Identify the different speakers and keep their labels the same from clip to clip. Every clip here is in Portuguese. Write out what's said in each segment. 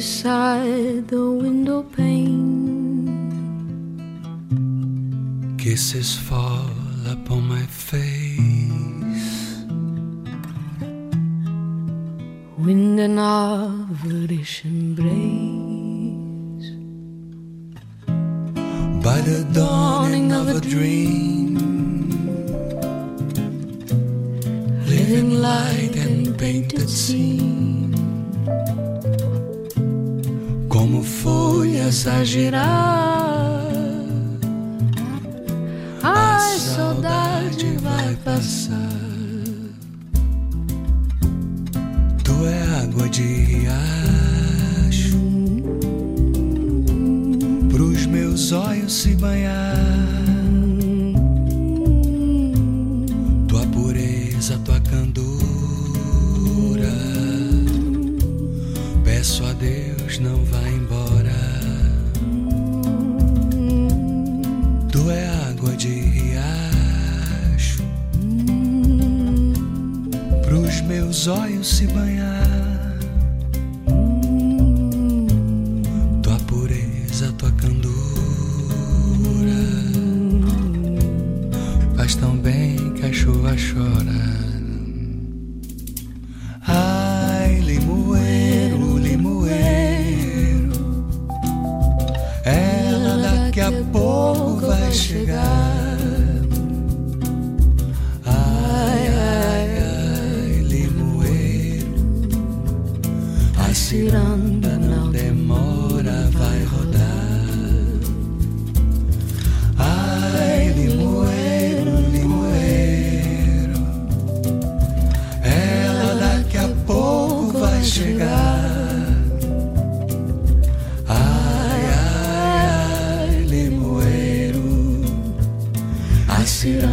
Speaker 1: beside the window pane.
Speaker 2: Kisses fall. tarde vai passar. Tu é água de riacho, pros meus olhos se banhar. olhos se banham. Sit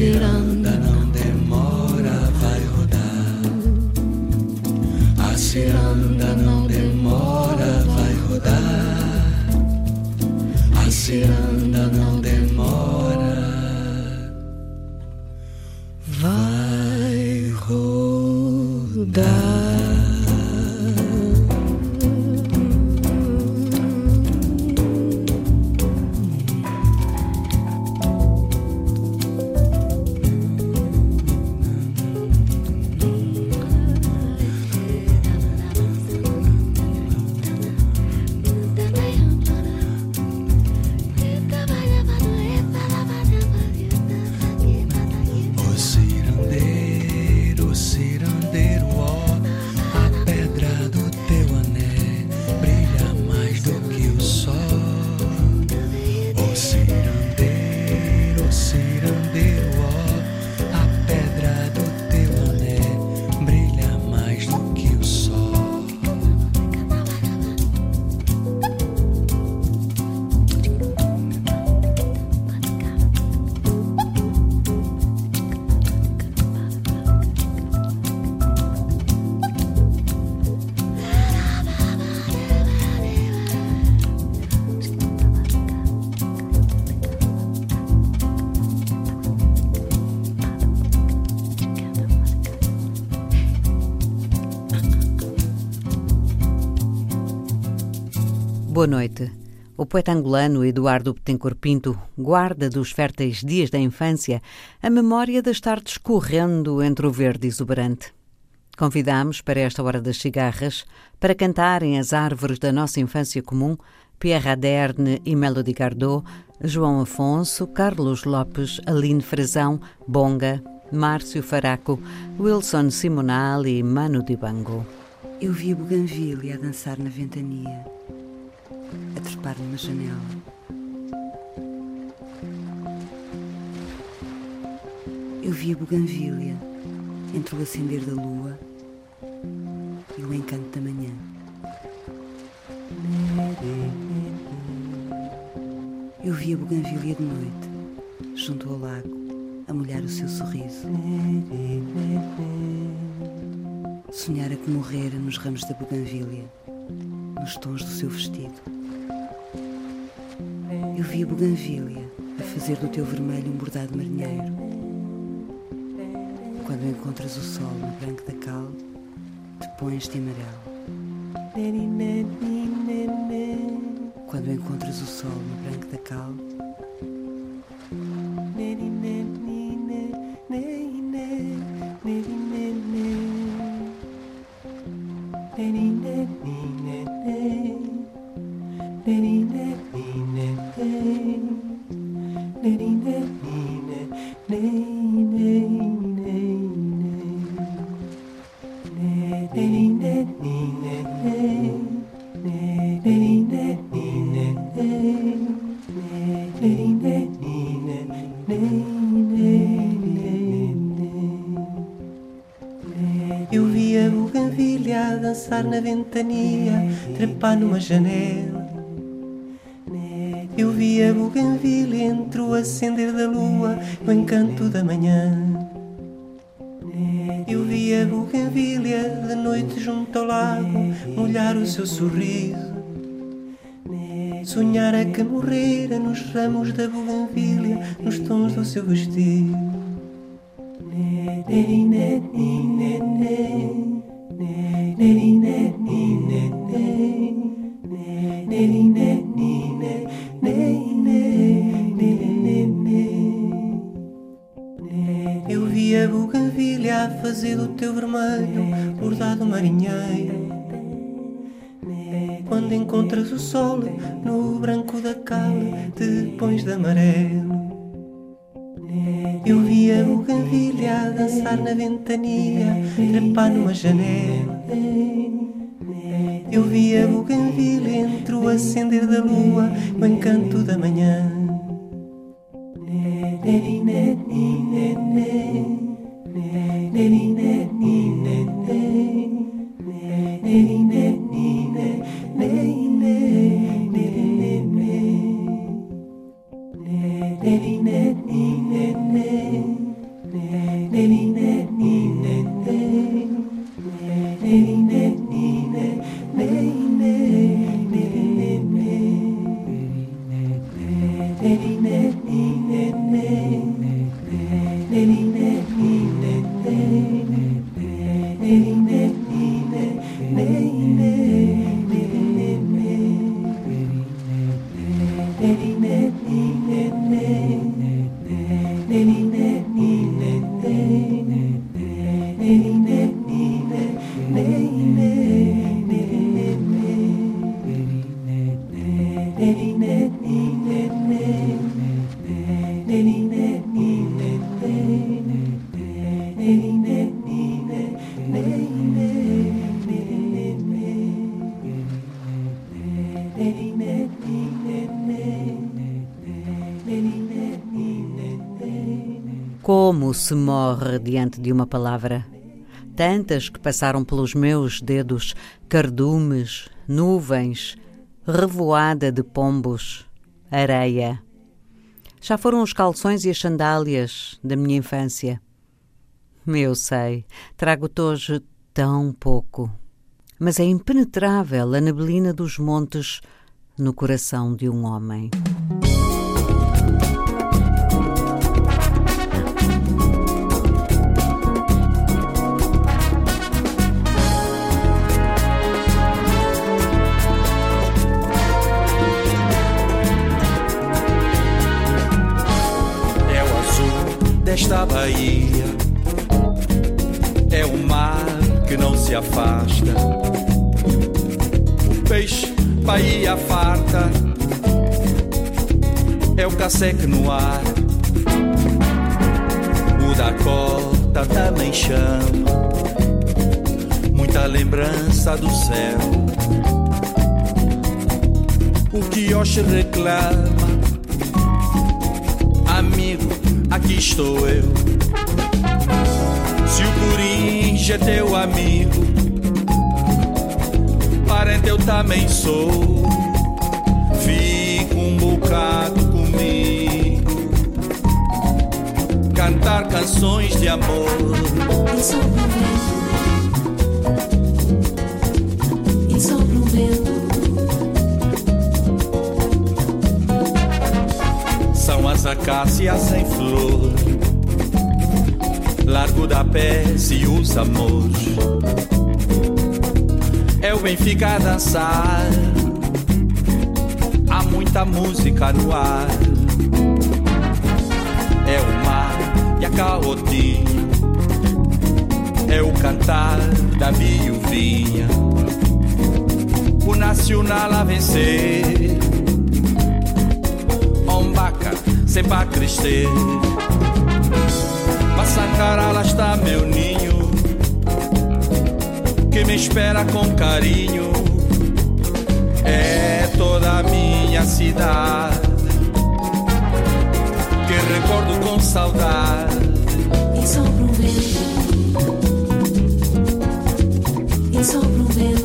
Speaker 2: sit on
Speaker 3: Boa noite. O poeta angolano Eduardo Betancourt Pinto guarda dos férteis dias da infância a memória das tardes correndo entre o verde exuberante. Convidamos para esta hora das cigarras para cantarem as árvores da nossa infância comum Pierre Aderne e Melody Gardot, João Afonso, Carlos Lopes, Aline Frazão, Bonga, Márcio Faraco, Wilson Simonal e Mano Dibango.
Speaker 4: Eu vi a buganvília a dançar na ventania, a trepar numa janela. Eu vi a buganvília entre o acender da lua e o encanto da manhã. Eu vi a buganvília de noite, junto ao lago, a molhar o seu sorriso. Sonhara que morrera nos ramos da buganvília, nos tons do seu vestido. Eu vi a buganvília a fazer do teu vermelho um bordado marinheiro. Quando encontras o sol no branco da cal, te pões de amarelo. Quando encontras o sol no branco da cal,
Speaker 5: ventania, trepar numa janela. Eu vi a buganvilha entre o acender da lua e o encanto da manhã. Eu vi a buganvilha de noite junto ao lago, molhar o seu sorriso. Sonhar a que morrera nos ramos da buganvilha, nos tons do seu vestido. No branco da cal, te pões de amarelo. Eu vi a dançar na ventania, trepar numa janela. Eu vi a buganvilha entre o acender da lua o encanto da manhã.
Speaker 3: Como se morre diante de uma palavra? Tantas que passaram pelos meus dedos, cardumes, nuvens, revoada de pombos, areia. Já foram os calções e as sandálias da minha infância. Eu sei, trago-te hoje tão pouco, mas é impenetrável a neblina dos montes no coração de um homem.
Speaker 6: Desta Bahia é o mar que não se afasta. O peixe, Bahia farta, é o caceque no ar. O da cota também chama, muita lembrança do céu. O que Oxe reclama, aqui estou eu. Se o Corinja é teu amigo, parente eu também sou. Fico um bocado comigo, cantar canções de amor. São as acácias em flor. Largo da pé se os amores. É o Benfica dançar. Há muita música no ar. É o mar e a caotinha. É o cantar da viuvinha O nacional a vencer sempre a crescer. Massacara, lá está meu ninho Que me espera com carinho. É toda a minha cidade Que recordo com saudade.
Speaker 7: E só prometo, e só prometo.
Speaker 6: Massangará,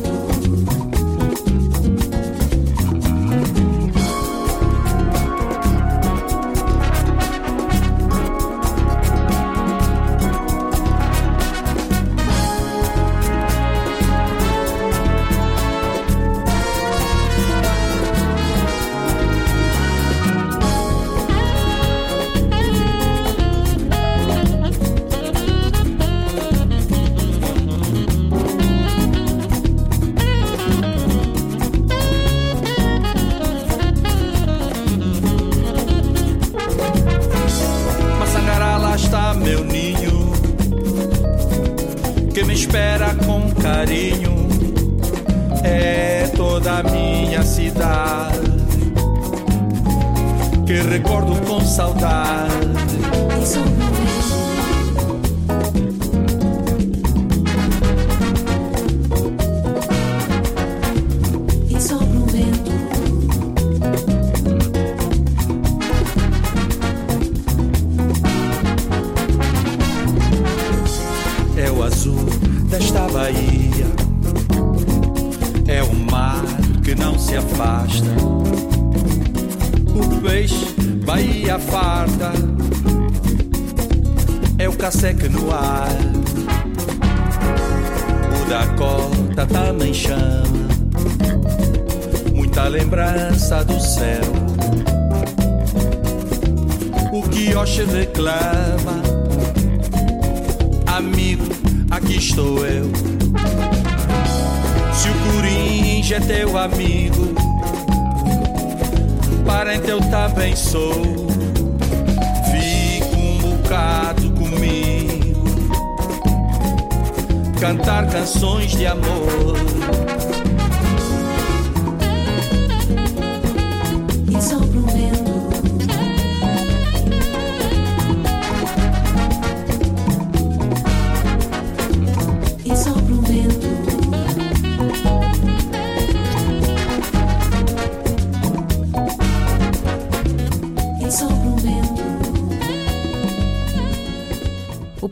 Speaker 6: cantar canções de amor.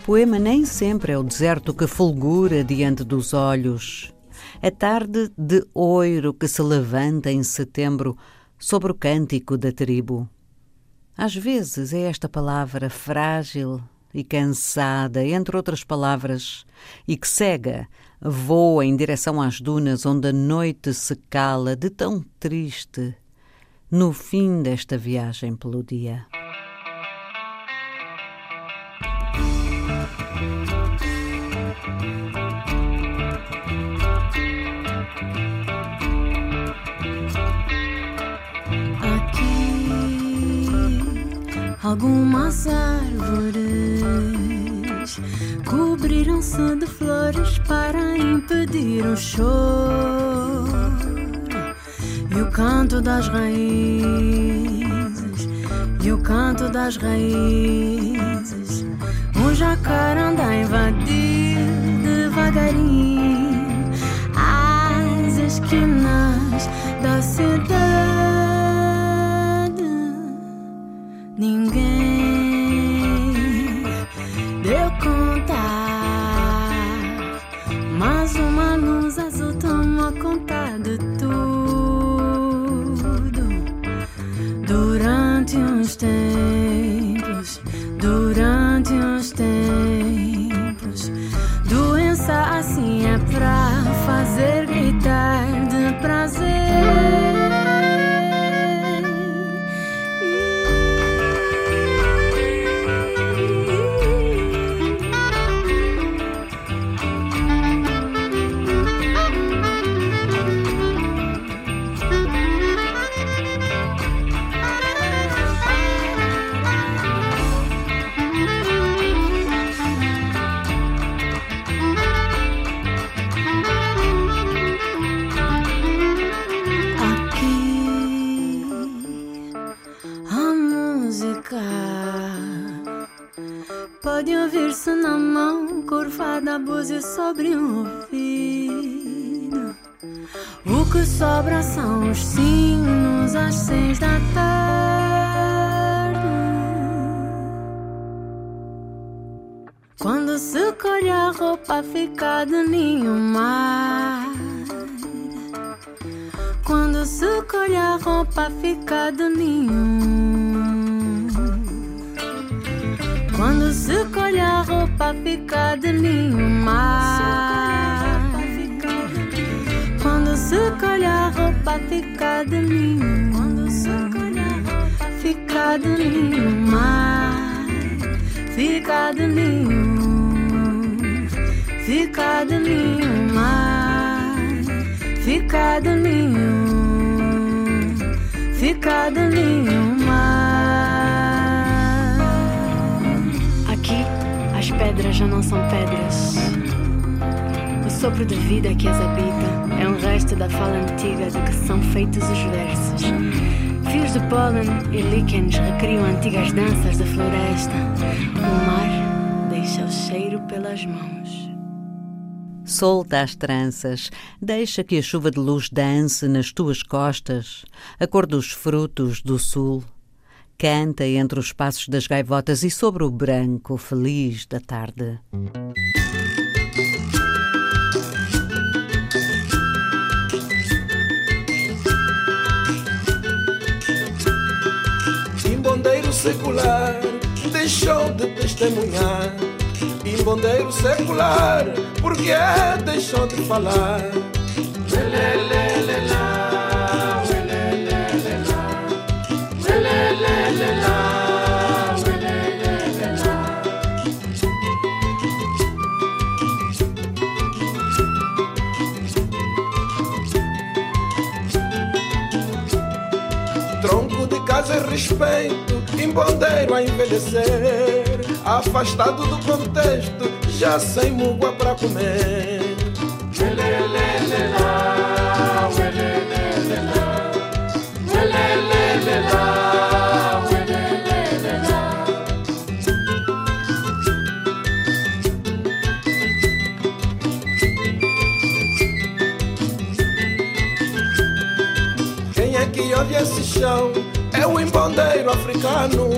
Speaker 3: Poema nem sempre é o deserto que fulgura diante dos olhos. A tarde de oiro que se levanta em setembro sobre o cântico da tribo. Às vezes é esta palavra frágil e cansada, entre outras palavras, e que cega, voa em direção às dunas onde a noite se cala de tão triste no fim desta viagem pelo dia.
Speaker 1: Algumas árvores cobriram-se de flores para impedir o choro e o canto das raízes e o canto das raízes. Um jacarandá a invadir devagarinho as esquinas da cidade. Ninguém deu conta, mas uma luz azul tomou conta de tudo. Durante uns tempos, búzia sobre um ouvido. O que sobra são os sinos às seis da tarde. Quando se colhe a roupa, fica de ninho mar. Quando se colhe a roupa, fica de ninho. Quando se colhe a roupa, fica de ninho mar. Quando se colhe a roupa, fica de ninho. Quando se colhe a roupa, fica de ninho mar. Fica de ninho. Fica de ninho mar. Fica de ninho. Fica de ninho
Speaker 8: pedras já não são pedras. O sopro de vida que as habita é um resto da fala antiga de que são feitos os versos. Fios de pólen e líquens recriam antigas danças da floresta. O mar deixa o cheiro pelas mãos.
Speaker 3: Solta as tranças, deixa que a chuva de luz dance nas tuas costas, a cor dos frutos do sul. Canta entre os passos das gaivotas e sobre o branco feliz da tarde.
Speaker 9: Imbondeiro secular deixou de testemunhar. Imbondeiro secular, porque é deixou de falar. Tronco de casa e respeito, imbondeiro a envelhecer. Afastado do contexto, já sem múgua para comer. Quem é que ouve esse chão? O imbondeiro africano.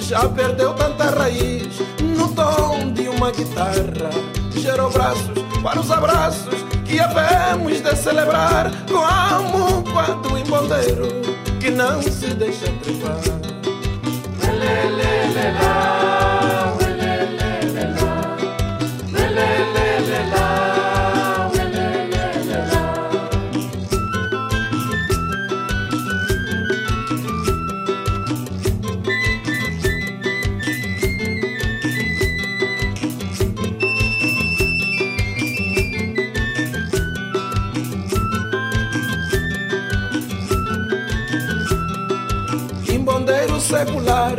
Speaker 9: Já perdeu tanta raiz no tom de uma guitarra. Gerou braços para os abraços que havemos de celebrar como quando o imbondeiro que não se deixa trepar. Imbondeiro secular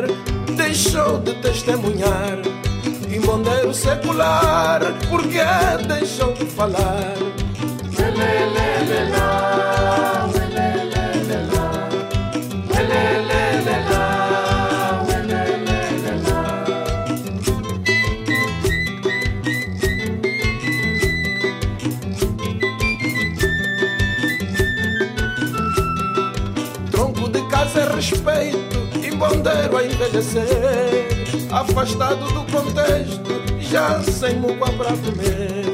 Speaker 9: deixou de testemunhar. Imbondeiro secular, porque deixou de falar. Tronco de imbondeiro a envelhecer. Afastado do contexto, já sem muco para comer.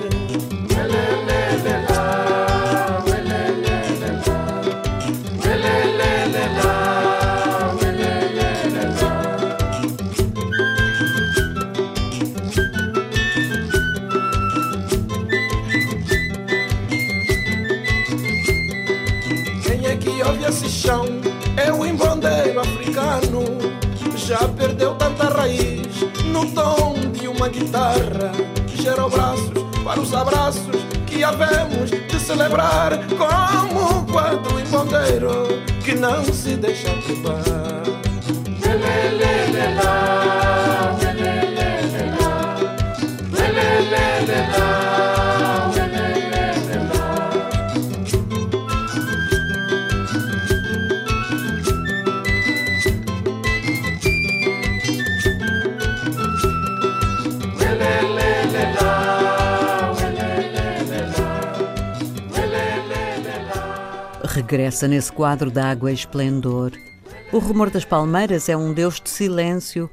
Speaker 9: No tom de uma guitarra. Gera braços para os abraços que havemos de celebrar. Como o quadro imbondeiro que não se deixa levar.
Speaker 3: Regressa nesse quadro de água e esplendor. O rumor das palmeiras é um deus de silêncio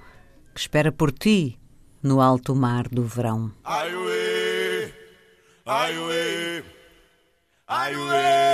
Speaker 3: que espera por ti no alto mar do verão.
Speaker 10: Ai uê, ai uê, ai ai.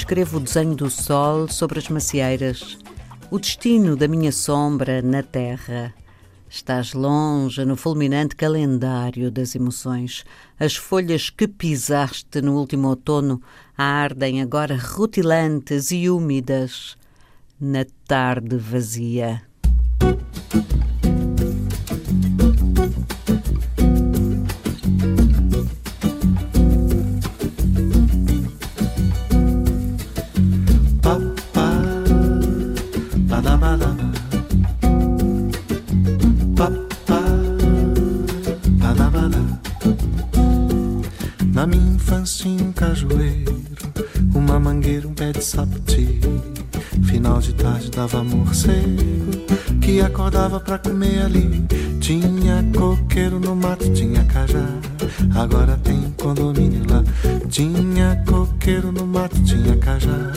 Speaker 3: Escrevo o desenho do sol sobre as macieiras, o destino da minha sombra na terra. Estás longe no fulminante calendário das emoções. As folhas que pisaste no último outono ardem agora rutilantes e úmidas na tarde vazia.
Speaker 11: Dava morcego, que acordava pra comer ali. Tinha coqueiro no mato, tinha cajá. Agora tem condomínio lá. Tinha coqueiro no mato, tinha cajá.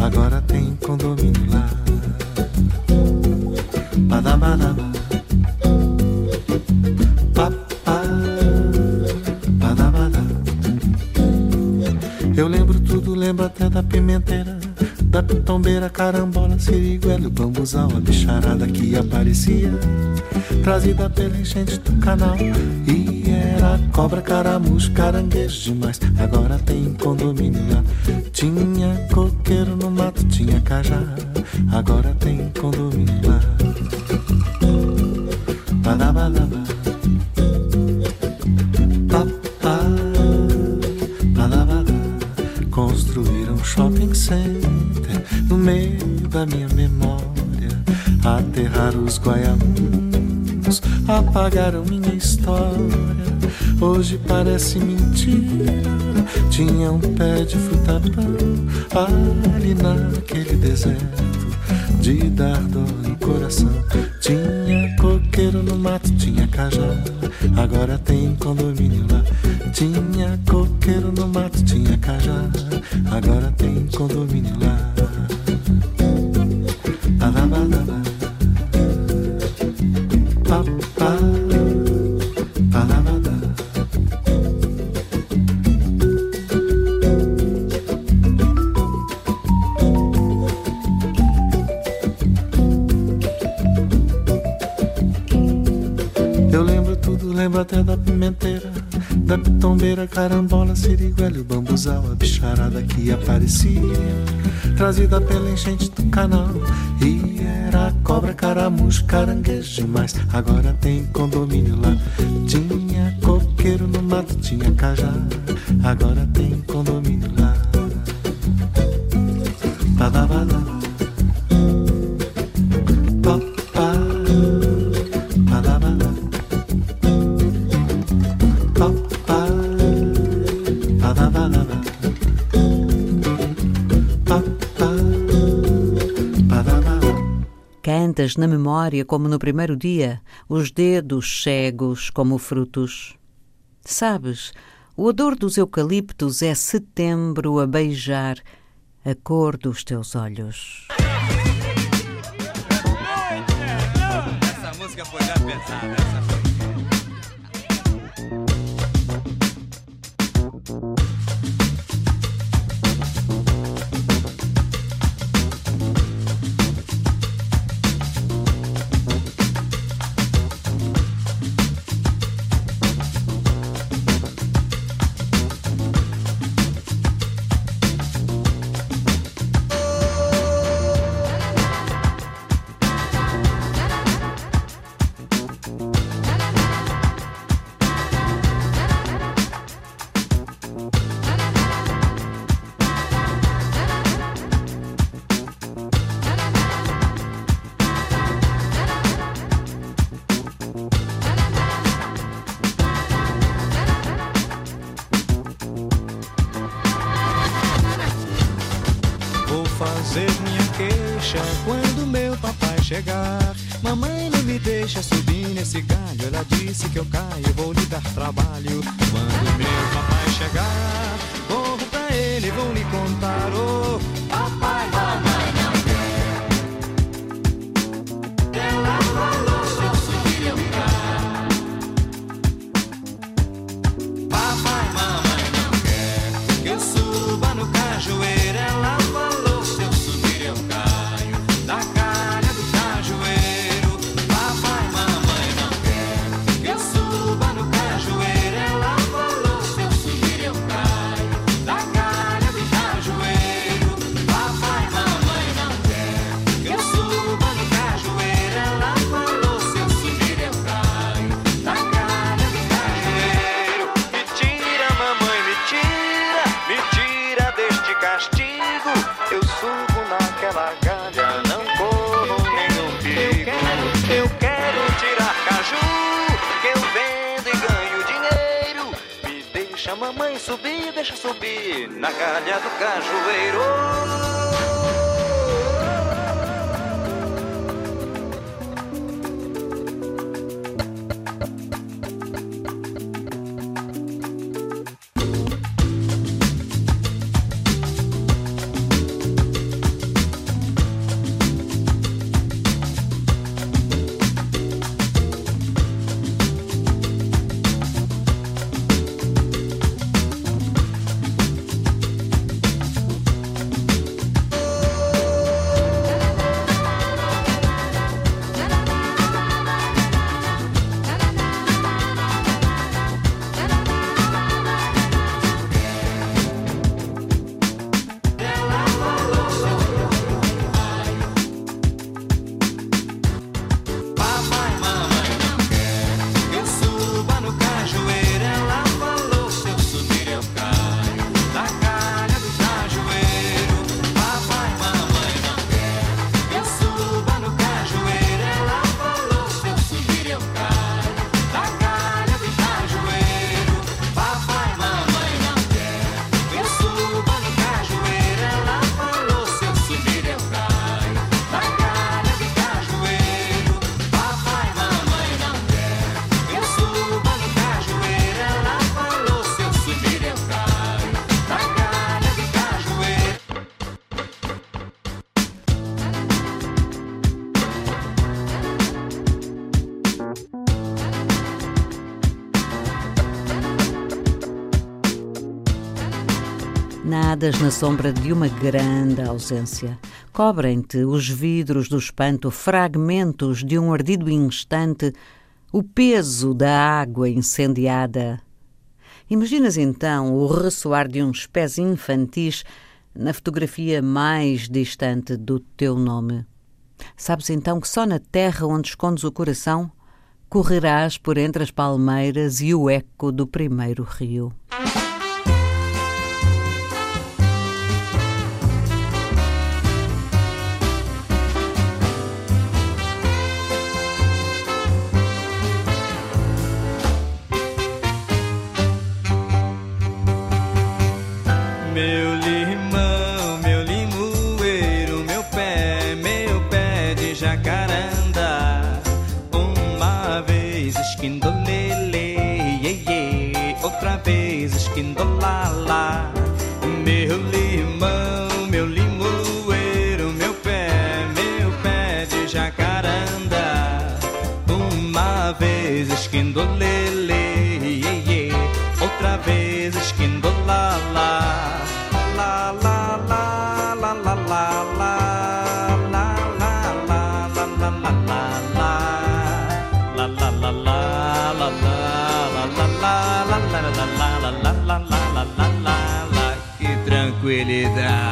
Speaker 11: Agora tem condomínio lá. Badabadaba. Papá. Badabada. Eu lembro tudo, lembro até da pimenteira, da pitombeira, carambola, siriguela, o bambuzal, a bicharada que aparecia, trazida pela enchente do canal. E era cobra, caramujo, caranguejo demais. Agora tem condomínio lá. Tinha coqueiro no mato, tinha cajá. Agora tem condomínio lá. Badabadaba. Papá. Badabada. Construíram shopping center no meio da minha memória. Aterraram os guaiamuns, apagaram minha história. Hoje parece mentira. Tinha um pé de fruta-pão ali naquele deserto de dar dor no coração. Tinha coqueiro no mato, tinha cajá. Agora tem condomínio lá. Tinha coqueiro no mato, tinha cajá. Agora tem condomínio lá. Eu lembro tudo, lembro até da pimenteira, da pitombeira, carambola, siriguela o bambuzal, a bicharada que aparecia, trazida pela enchente do canal. E era cobra, caramujo, caranguejo demais. Agora tem condomínio lá. Tinha coqueiro no mato, tinha cajá. Agora tem condomínio lá. Badabada.
Speaker 3: Na memória como no primeiro dia, os dedos cegos como frutos. Sabes, o odor dos eucaliptos é setembro a beijar a cor dos teus olhos.
Speaker 10: Essa música foi já.
Speaker 6: Subir nesse galho. Ela disse que eu caio, vou lhe dar trabalho.
Speaker 12: abandonadas na
Speaker 3: sombra de uma grande ausência. Cobrem-te os vidros do espanto, fragmentos de um ardido instante, o peso da água incendiada. Imaginas então o ressoar de uns pés infantis na fotografia mais distante do teu nome. Sabes então que só na terra onde escondes o coração correrás por entre as palmeiras e o eco do primeiro rio.
Speaker 10: that.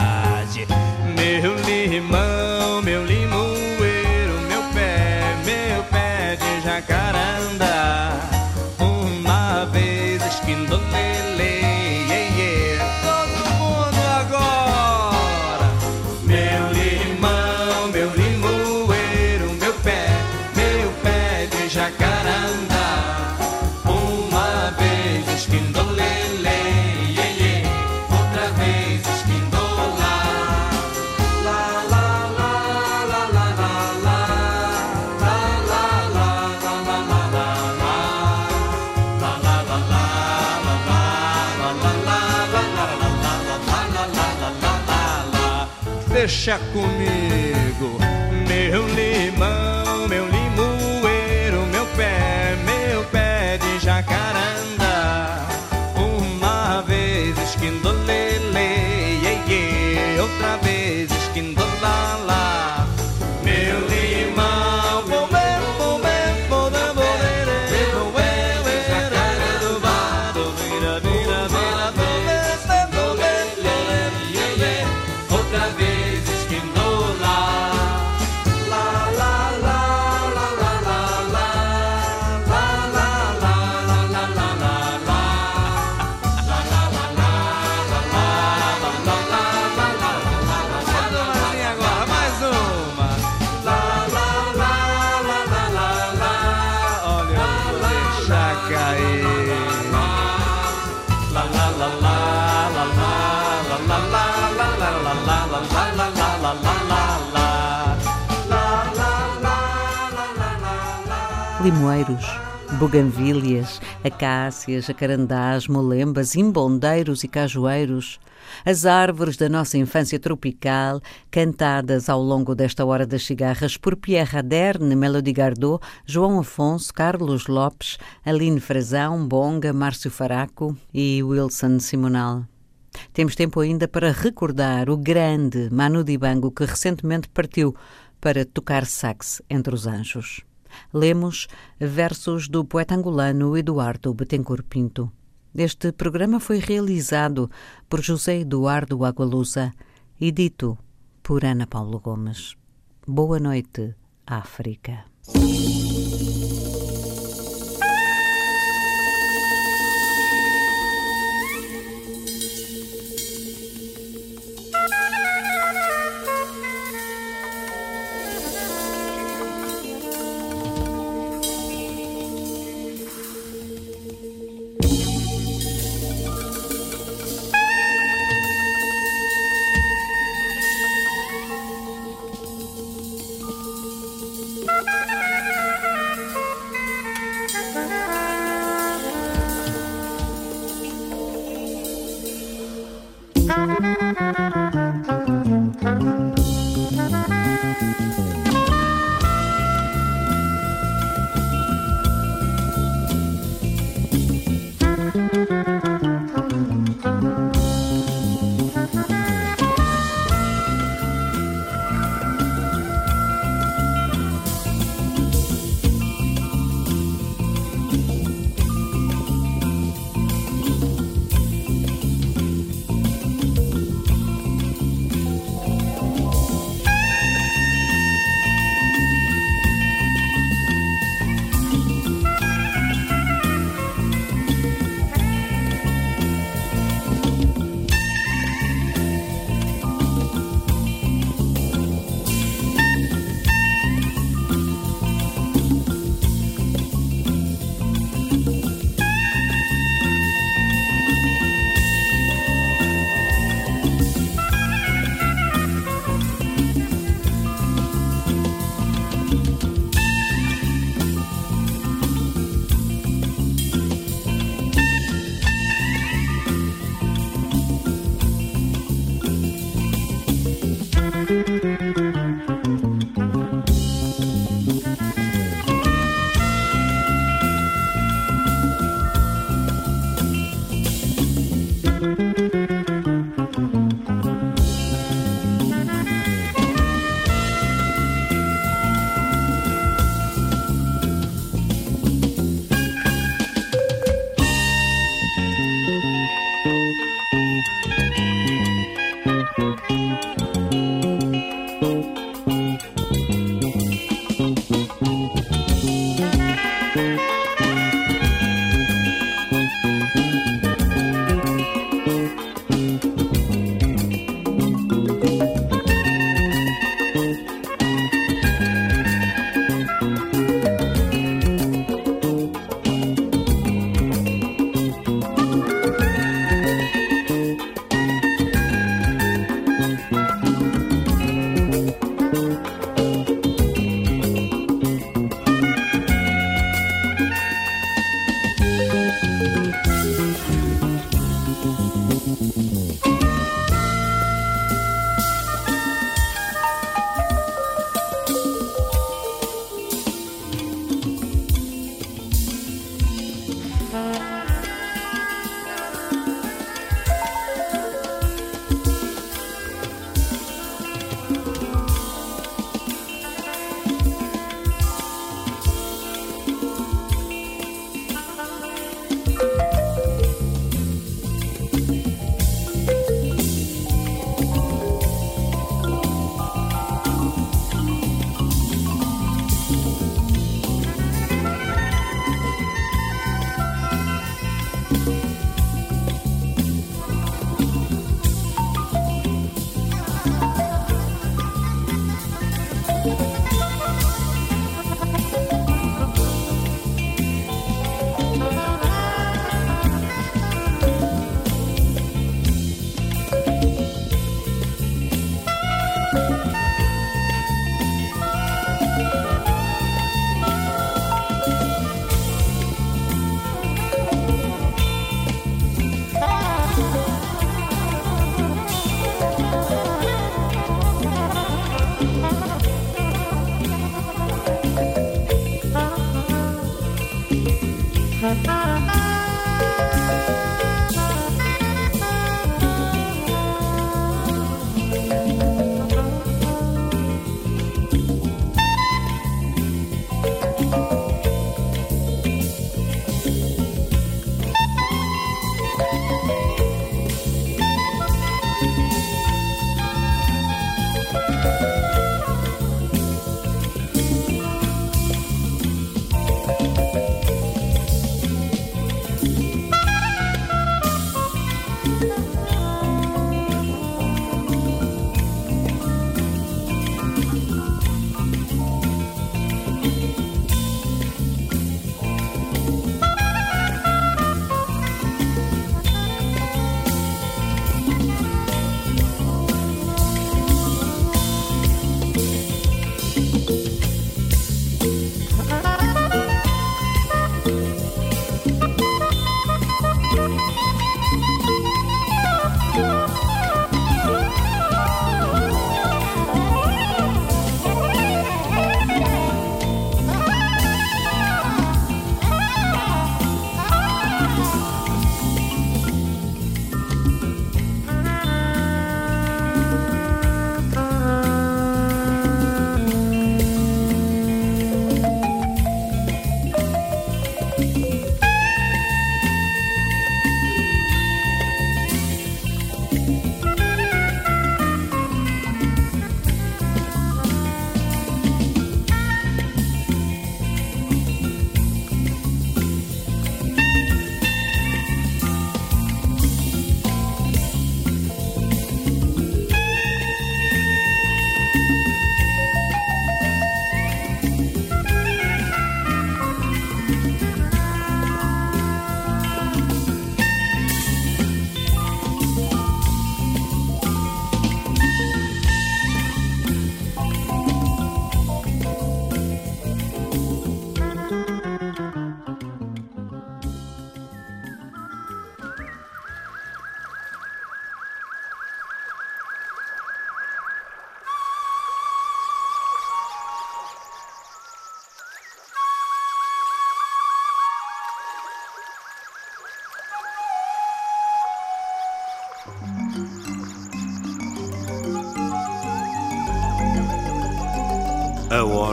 Speaker 10: deixa comigo.
Speaker 3: Limoeiros, buganvílias, acácias, acarandás, molembas, imbondeiros e cajueiros, as árvores da nossa infância tropical, cantadas ao longo desta hora das cigarras por Pierre Raderne, Melody Gardot, João Afonso, Carlos Lopes, Aline Frazão, Bonga, Márcio Faraco e Wilson Simonal. Temos tempo ainda para recordar o grande Manu Dibango que recentemente partiu para tocar sax entre os anjos. Lemos versos do poeta angolano Eduardo Betancourt Pinto. Este programa foi realizado por José Eduardo Agualusa e dito por Ana Paulo Gomes. Boa noite, África.